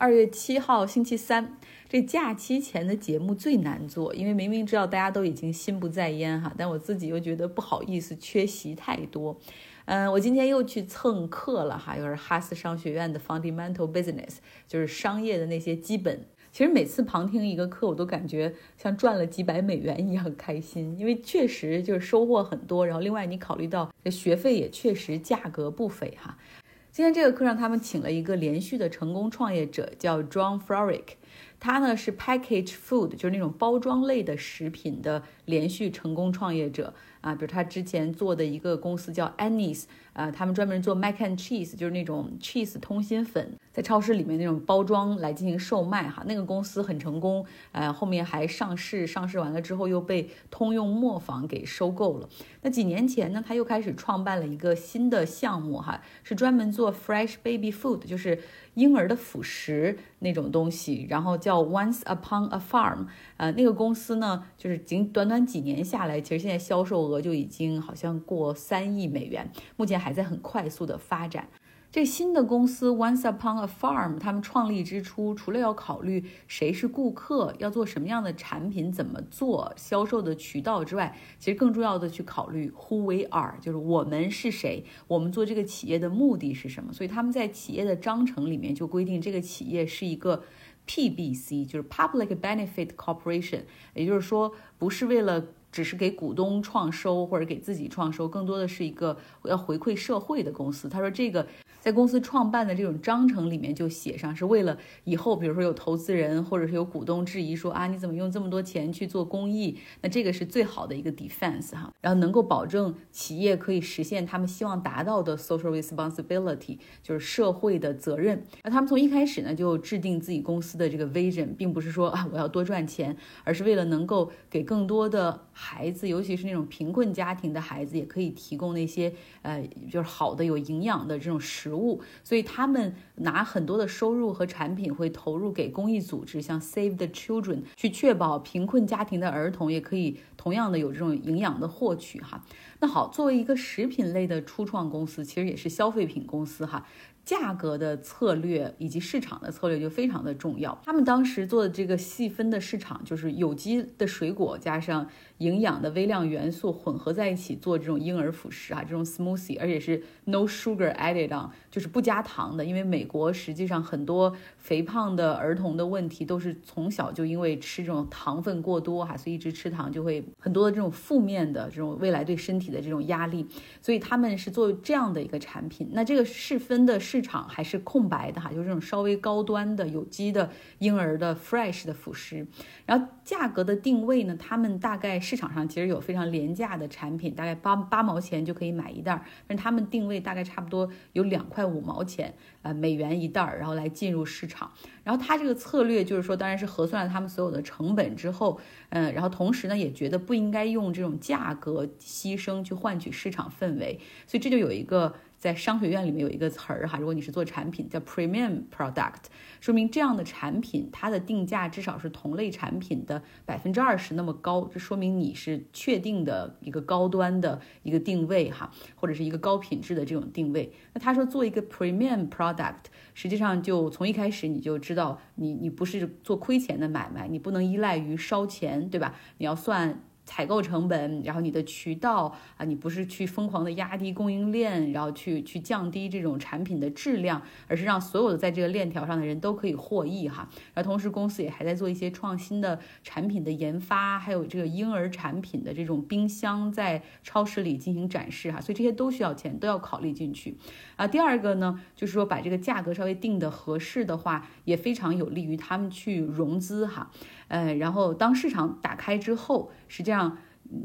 二月七号星期三，这假期前的节目最难做，因为明明知道大家都已经心不在焉哈，但我自己又觉得不好意思，缺席太多。嗯，我今天又去蹭课了哈，又是哈斯商学院的 Fundamental Business，就是商业的那些基本。其实每次旁听一个课，我都感觉像赚了几百美元一样开心，因为确实就是收获很多。然后另外你考虑到这学费也确实价格不菲哈。今天这个课上，他们请了一个连续的成功创业者，叫 John Florick。他呢是 package food，就是那种包装类的食品的连续成功创业者啊。比如他之前做的一个公司叫 Annie's，啊，他们专门做 mac and cheese，就是那种 cheese 通心粉。在超市里面那种包装来进行售卖哈，那个公司很成功，呃，后面还上市，上市完了之后又被通用磨坊给收购了。那几年前呢，他又开始创办了一个新的项目哈，是专门做 fresh baby food，就是婴儿的辅食那种东西，然后叫 Once Upon a Farm，呃，那个公司呢，就是仅短短几年下来，其实现在销售额就已经好像过三亿美元，目前还在很快速的发展。这新的公司 Once Upon a Farm，他们创立之初，除了要考虑谁是顾客，要做什么样的产品，怎么做销售的渠道之外，其实更重要的去考虑 Who we are，就是我们是谁，我们做这个企业的目的是什么。所以他们在企业的章程里面就规定，这个企业是一个 PBC，就是 Public Benefit Corporation，也就是说，不是为了只是给股东创收或者给自己创收，更多的是一个要回馈社会的公司。他说这个。在公司创办的这种章程里面就写上，是为了以后，比如说有投资人或者是有股东质疑说啊，你怎么用这么多钱去做公益？那这个是最好的一个 defense 哈，然后能够保证企业可以实现他们希望达到的 social responsibility，就是社会的责任。那他们从一开始呢就制定自己公司的这个 vision，并不是说啊我要多赚钱，而是为了能够给更多的孩子，尤其是那种贫困家庭的孩子，也可以提供那些呃就是好的有营养的这种食。物，所以他们拿很多的收入和产品会投入给公益组织，像 Save the Children，去确保贫困家庭的儿童也可以同样的有这种营养的获取哈。那好，作为一个食品类的初创公司，其实也是消费品公司哈。价格的策略以及市场的策略就非常的重要。他们当时做的这个细分的市场，就是有机的水果加上营养的微量元素混合在一起做这种婴儿辅食啊，这种 smoothie，而且是 no sugar added on，就是不加糖的。因为美国实际上很多肥胖的儿童的问题都是从小就因为吃这种糖分过多哈，所以一直吃糖就会很多的这种负面的这种未来对身体的这种压力。所以他们是做这样的一个产品。那这个细分的。市场还是空白的哈，就是这种稍微高端的有机的婴儿的 fresh 的辅食，然后价格的定位呢，他们大概市场上其实有非常廉价的产品，大概八八毛钱就可以买一袋儿，但是他们定位大概差不多有两块五毛钱，呃美元一袋儿，然后来进入市场。然后他这个策略就是说，当然是核算了他们所有的成本之后，嗯，然后同时呢也觉得不应该用这种价格牺牲去换取市场氛围，所以这就有一个。在商学院里面有一个词儿哈，如果你是做产品叫 premium product，说明这样的产品它的定价至少是同类产品的百分之二十那么高，这说明你是确定的一个高端的一个定位哈，或者是一个高品质的这种定位。那他说做一个 premium product，实际上就从一开始你就知道你你不是做亏钱的买卖，你不能依赖于烧钱，对吧？你要算。采购成本，然后你的渠道啊，你不是去疯狂的压低供应链，然后去去降低这种产品的质量，而是让所有的在这个链条上的人都可以获益哈。然后同时公司也还在做一些创新的产品的研发，还有这个婴儿产品的这种冰箱在超市里进行展示哈。所以这些都需要钱，都要考虑进去啊。第二个呢，就是说把这个价格稍微定的合适的话，也非常有利于他们去融资哈。呃，然后当市场打开之后，实际上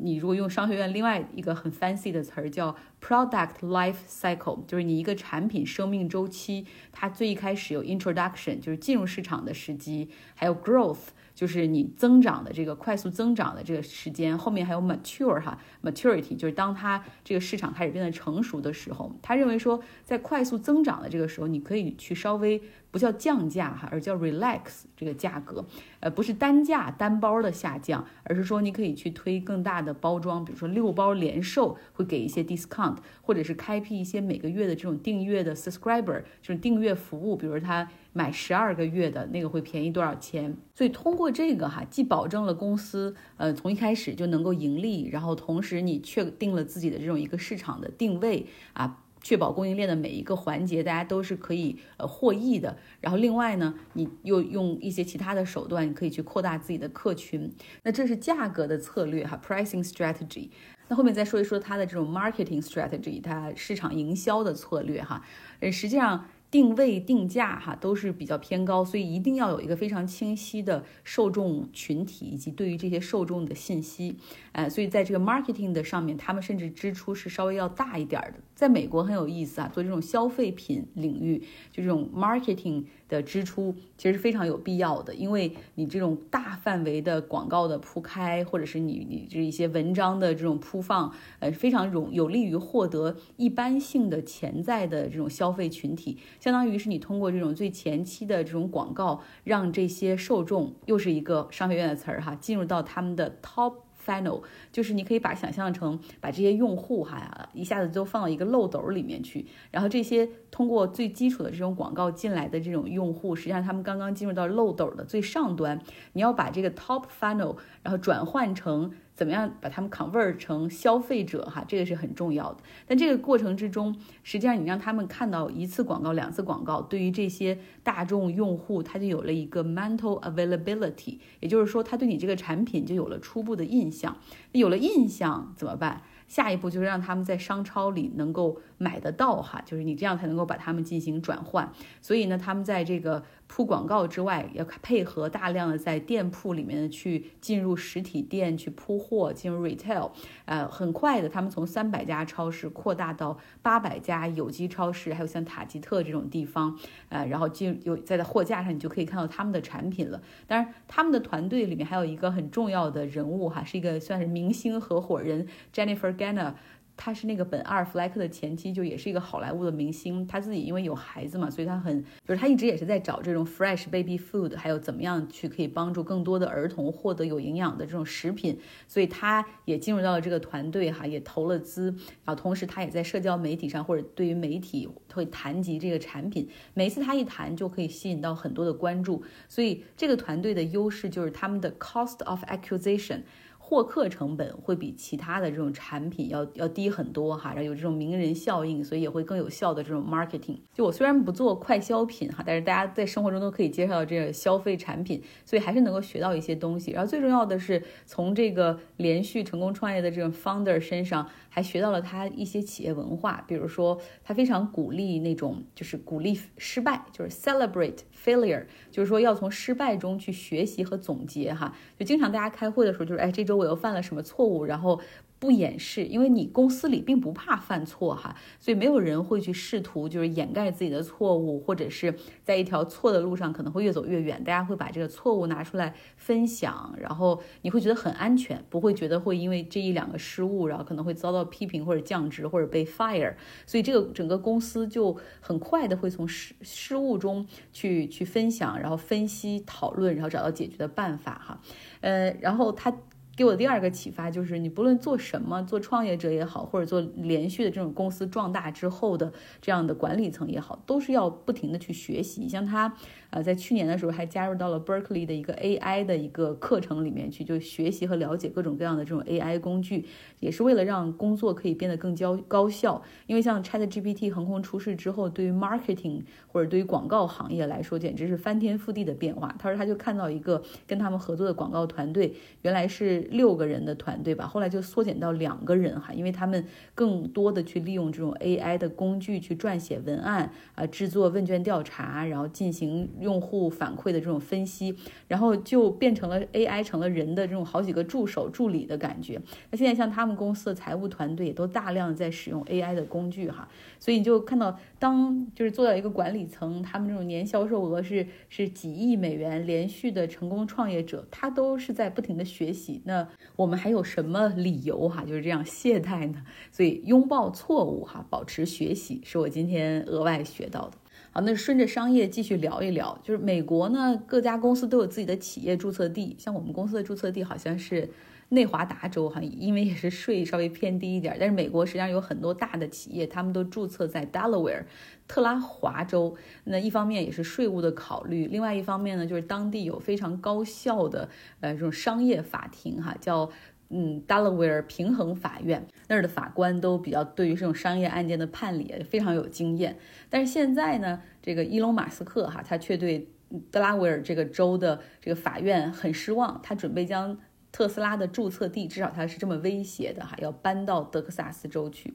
你如果用商学院另外一个很 fancy 的词儿叫 product life cycle，就是你一个产品生命周期，它最一开始有 introduction，就是进入市场的时机，还有 growth。就是你增长的这个快速增长的这个时间，后面还有 mature 哈 maturity，就是当它这个市场开始变得成熟的时候，他认为说在快速增长的这个时候，你可以去稍微不叫降价哈，而叫 relax 这个价格，呃，不是单价单包的下降，而是说你可以去推更大的包装，比如说六包连售会给一些 discount，或者是开辟一些每个月的这种订阅的 subscriber，就是订阅服务，比如他买十二个月的那个会便宜多少钱。所以通过这个哈，既保证了公司呃从一开始就能够盈利，然后同时你确定了自己的这种一个市场的定位啊。确保供应链的每一个环节，大家都是可以呃获益的。然后另外呢，你又用一些其他的手段，你可以去扩大自己的客群。那这是价格的策略哈，pricing strategy。那后面再说一说它的这种 marketing strategy，它市场营销的策略哈。呃，实际上。定位定价哈都是比较偏高，所以一定要有一个非常清晰的受众群体以及对于这些受众的信息，哎，所以在这个 marketing 的上面，他们甚至支出是稍微要大一点的。在美国很有意思啊，做这种消费品领域，就这种 marketing。的支出其实是非常有必要的，因为你这种大范围的广告的铺开，或者是你你这一些文章的这种铺放，呃，非常容有利于获得一般性的潜在的这种消费群体，相当于是你通过这种最前期的这种广告，让这些受众又是一个商学院的词儿哈，进入到他们的 top。Final 就是你可以把想象成把这些用户哈一下子都放到一个漏斗里面去，然后这些通过最基础的这种广告进来的这种用户，实际上他们刚刚进入到漏斗的最上端，你要把这个 Top Final 然后转换成。怎么样把他们 convert 成消费者哈，这个是很重要的。但这个过程之中，实际上你让他们看到一次广告、两次广告，对于这些大众用户，他就有了一个 mental availability，也就是说，他对你这个产品就有了初步的印象。有了印象怎么办？下一步就是让他们在商超里能够买得到哈，就是你这样才能够把他们进行转换。所以呢，他们在这个铺广告之外，要配合大量的在店铺里面去进入实体店去铺货，进入 retail。呃，很快的，他们从三百家超市扩大到八百家有机超市，还有像塔吉特这种地方。呃，然后进有在货架上，你就可以看到他们的产品了。当然，他们的团队里面还有一个很重要的人物哈，是一个算是明星合伙人 Jennifer。Ganna，他是那个本阿尔弗莱克的前妻，就也是一个好莱坞的明星。他自己因为有孩子嘛，所以他很就是他一直也是在找这种 fresh baby food，还有怎么样去可以帮助更多的儿童获得有营养的这种食品。所以他也进入到了这个团队哈，也投了资。然后同时他也在社交媒体上或者对于媒体会谈及这个产品。每次他一谈就可以吸引到很多的关注。所以这个团队的优势就是他们的 cost of acquisition。获客成本会比其他的这种产品要要低很多哈，然后有这种名人效应，所以也会更有效的这种 marketing。就我虽然不做快消品哈，但是大家在生活中都可以接触到这个消费产品，所以还是能够学到一些东西。然后最重要的是从这个连续成功创业的这种 founder 身上，还学到了他一些企业文化，比如说他非常鼓励那种就是鼓励失败，就是 celebrate failure，就是说要从失败中去学习和总结哈。就经常大家开会的时候，就是哎这周。我又犯了什么错误？然后不掩饰，因为你公司里并不怕犯错哈，所以没有人会去试图就是掩盖自己的错误，或者是在一条错的路上可能会越走越远。大家会把这个错误拿出来分享，然后你会觉得很安全，不会觉得会因为这一两个失误，然后可能会遭到批评或者降职或者被 fire。所以这个整个公司就很快的会从失失误中去去分享，然后分析讨论，然后找到解决的办法哈。呃，然后他。给我第二个启发就是，你不论做什么，做创业者也好，或者做连续的这种公司壮大之后的这样的管理层也好，都是要不停的去学习。像他。呃，在去年的时候还加入到了 Berkeley 的一个 AI 的一个课程里面去，就学习和了解各种各样的这种 AI 工具，也是为了让工作可以变得更加高效。因为像 ChatGPT 横空出世之后，对于 marketing 或者对于广告行业来说，简直是翻天覆地的变化。他说他就看到一个跟他们合作的广告团队，原来是六个人的团队吧，后来就缩减到两个人哈，因为他们更多的去利用这种 AI 的工具去撰写文案啊，制作问卷调查，然后进行。用户反馈的这种分析，然后就变成了 AI 成了人的这种好几个助手助理的感觉。那现在像他们公司的财务团队也都大量在使用 AI 的工具哈，所以你就看到，当就是做到一个管理层，他们这种年销售额是是几亿美元，连续的成功创业者，他都是在不停的学习。那我们还有什么理由哈就是这样懈怠呢？所以拥抱错误哈，保持学习是我今天额外学到的。好，那顺着商业继续聊一聊，就是美国呢，各家公司都有自己的企业注册地，像我们公司的注册地好像是内华达州哈，因为也是税稍微偏低一点，但是美国实际上有很多大的企业，他们都注册在 Delaware 特拉华州。那一方面也是税务的考虑，另外一方面呢，就是当地有非常高效的呃这种商业法庭哈，叫嗯 Delaware 平衡法院，那儿的法官都比较对于这种商业案件的判理非常有经验。但是现在呢，这个伊隆马斯克哈，他却对德拉维尔这个州的这个法院很失望，他准备将特斯拉的注册地，至少他是这么威胁的哈，要搬到德克萨斯州去。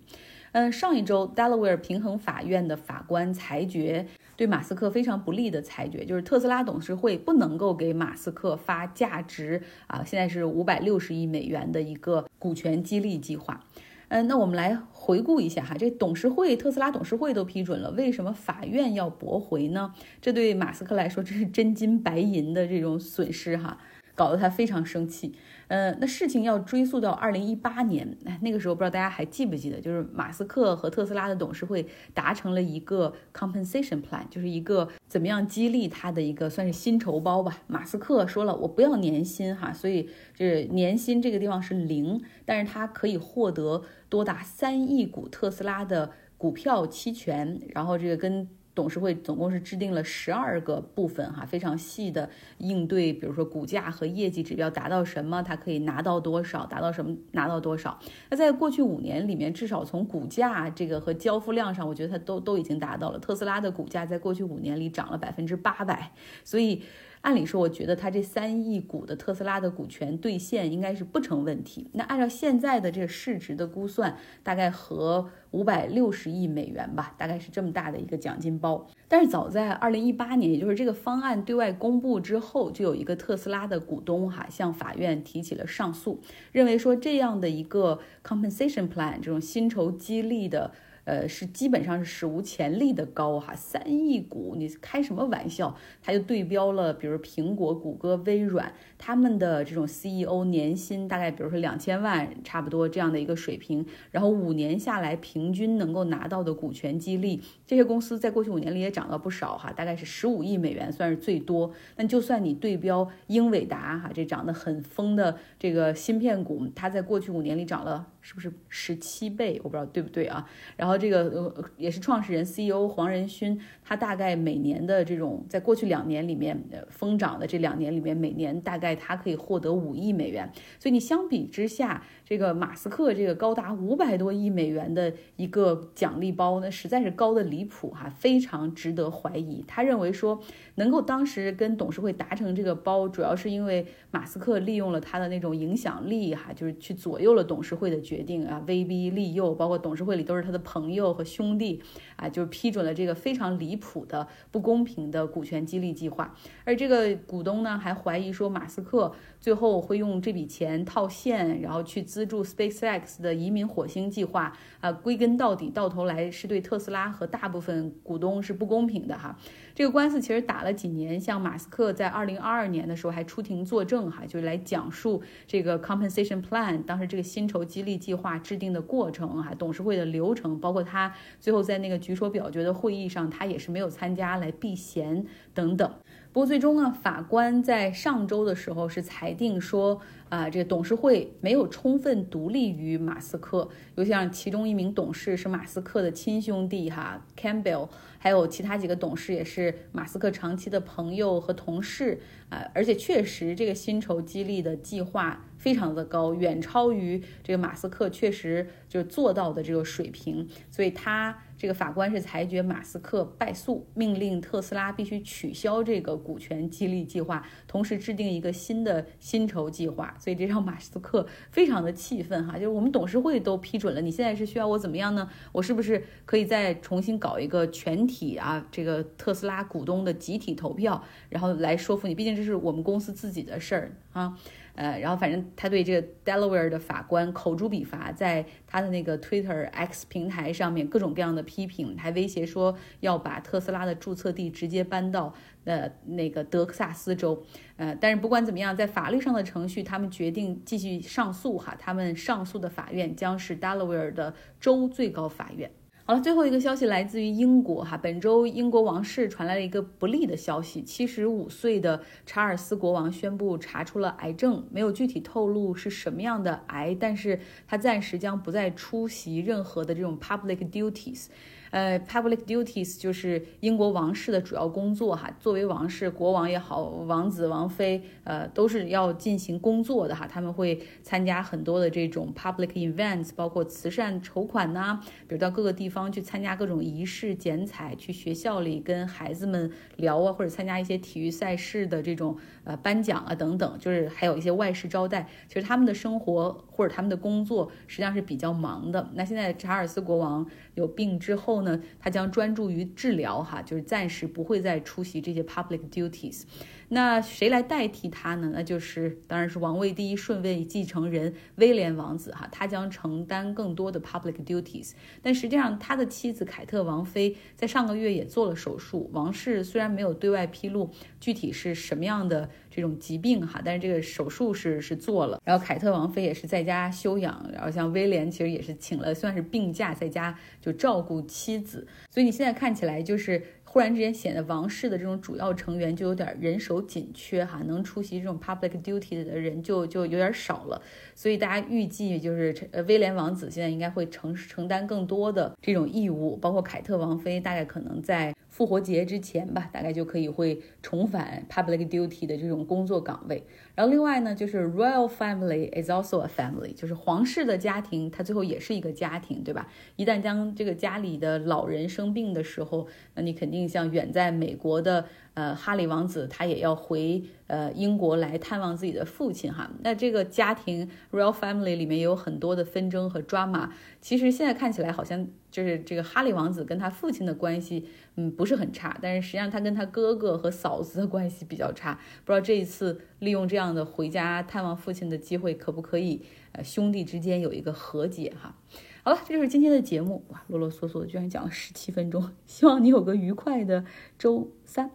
嗯，上一周 Delaware 平衡法院的法官裁决对马斯克非常不利的裁决，就是特斯拉董事会不能够给马斯克发价值啊，现在是五百六十亿美元的一个股权激励计划。嗯，那我们来回顾一下哈，这董事会特斯拉董事会都批准了，为什么法院要驳回呢？这对马斯克来说，这是真金白银的这种损失哈。搞得他非常生气，呃，那事情要追溯到二零一八年，那个时候不知道大家还记不记得，就是马斯克和特斯拉的董事会达成了一个 compensation plan，就是一个怎么样激励他的一个算是薪酬包吧。马斯克说了，我不要年薪哈，所以就是年薪这个地方是零，但是他可以获得多达三亿股特斯拉的股票期权，然后这个跟。董事会总共是制定了十二个部分，哈，非常细的应对，比如说股价和业绩指标达到什么，它可以拿到多少，达到什么拿到多少。那在过去五年里面，至少从股价这个和交付量上，我觉得它都都已经达到了。特斯拉的股价在过去五年里涨了百分之八百，所以。按理说，我觉得他这三亿股的特斯拉的股权兑现应该是不成问题。那按照现在的这个市值的估算，大概和五百六十亿美元吧，大概是这么大的一个奖金包。但是早在二零一八年，也就是这个方案对外公布之后，就有一个特斯拉的股东哈向法院提起了上诉，认为说这样的一个 compensation plan 这种薪酬激励的。呃，是基本上是史无前例的高哈，三亿股，你开什么玩笑？他就对标了，比如苹果、谷歌、微软他们的这种 CEO 年薪大概，比如说两千万，差不多这样的一个水平，然后五年下来平均能够拿到的股权激励，这些公司在过去五年里也涨了不少哈，大概是十五亿美元算是最多。那就算你对标英伟达哈，这涨得很疯的这个芯片股，它在过去五年里涨了。是不是十七倍？我不知道对不对啊。然后这个呃也是创始人 CEO 黄仁勋，他大概每年的这种在过去两年里面疯涨的这两年里面，每年大概他可以获得五亿美元。所以你相比之下，这个马斯克这个高达五百多亿美元的一个奖励包，那实在是高的离谱哈，非常值得怀疑。他认为说能够当时跟董事会达成这个包，主要是因为马斯克利用了他的那种影响力哈，就是去左右了董事会的。决定啊，威逼利诱，包括董事会里都是他的朋友和兄弟啊，就是批准了这个非常离谱的不公平的股权激励计划。而这个股东呢，还怀疑说马斯克最后会用这笔钱套现，然后去资助 SpaceX 的移民火星计划啊。归根到底，到头来是对特斯拉和大部分股东是不公平的哈。这个官司其实打了几年，像马斯克在二零二二年的时候还出庭作证哈，就是来讲述这个 compensation plan，当时这个薪酬激励计划制定的过程哈，董事会的流程，包括他最后在那个举手表决的会议上，他也是没有参加来避嫌等等。不过最终呢，法官在上周的时候是裁定说，啊，这个董事会没有充分独立于马斯克，尤其像其中一名董事是马斯克的亲兄弟哈，Campbell，还有其他几个董事也是马斯克长期的朋友和同事啊，而且确实这个薪酬激励的计划非常的高，远超于这个马斯克确实就做到的这个水平，所以他。这个法官是裁决马斯克败诉，命令特斯拉必须取消这个股权激励计划，同时制定一个新的薪酬计划。所以这让马斯克非常的气愤哈，就是我们董事会都批准了，你现在是需要我怎么样呢？我是不是可以再重新搞一个全体啊这个特斯拉股东的集体投票，然后来说服你？毕竟这是我们公司自己的事儿啊。呃，然后反正他对这个 Delaware 的法官口诛笔伐，在他的那个 Twitter X 平台上面各种各样的批评，还威胁说要把特斯拉的注册地直接搬到呃那个德克萨斯州。呃，但是不管怎么样，在法律上的程序，他们决定继续上诉哈，他们上诉的法院将是 Delaware 的州最高法院。好了，最后一个消息来自于英国哈，本周英国王室传来了一个不利的消息，七十五岁的查尔斯国王宣布查出了癌症，没有具体透露是什么样的癌，但是他暂时将不再出席任何的这种 public duties。呃，public duties 就是英国王室的主要工作哈。作为王室，国王也好，王子、王妃，呃，都是要进行工作的哈。他们会参加很多的这种 public events，包括慈善筹款呐，比如到各个地方去参加各种仪式、剪彩，去学校里跟孩子们聊啊，或者参加一些体育赛事的这种呃颁奖啊等等，就是还有一些外事招待。其实他们的生活或者他们的工作实际上是比较忙的。那现在查尔斯国王有病之后。呢，他将专注于治疗，哈，就是暂时不会再出席这些 public duties。那谁来代替他呢？那就是当然是王位第一顺位继承人威廉王子，哈，他将承担更多的 public duties。但实际上，他的妻子凯特王妃在上个月也做了手术。王室虽然没有对外披露具体是什么样的这种疾病，哈，但是这个手术是是做了。然后凯特王妃也是在家休养，然后像威廉其实也是请了算是病假，在家就照顾妻子。所以你现在看起来就是。忽然之间显得王室的这种主要成员就有点人手紧缺哈，能出席这种 public duty 的人就就有点少了，所以大家预计就是威廉王子现在应该会承承担更多的这种义务，包括凯特王妃大概可能在。复活节之前吧，大概就可以会重返 public duty 的这种工作岗位。然后另外呢，就是 royal family is also a family，就是皇室的家庭，它最后也是一个家庭，对吧？一旦将这个家里的老人生病的时候，那你肯定像远在美国的。呃，哈里王子他也要回呃英国来探望自己的父亲哈。那这个家庭 royal family 里面也有很多的纷争和 drama。其实现在看起来好像就是这个哈里王子跟他父亲的关系，嗯，不是很差。但是实际上他跟他哥哥和嫂子的关系比较差。不知道这一次利用这样的回家探望父亲的机会，可不可以呃兄弟之间有一个和解哈？好了，这就是今天的节目哇，啰啰嗦嗦的居然讲了十七分钟。希望你有个愉快的周三。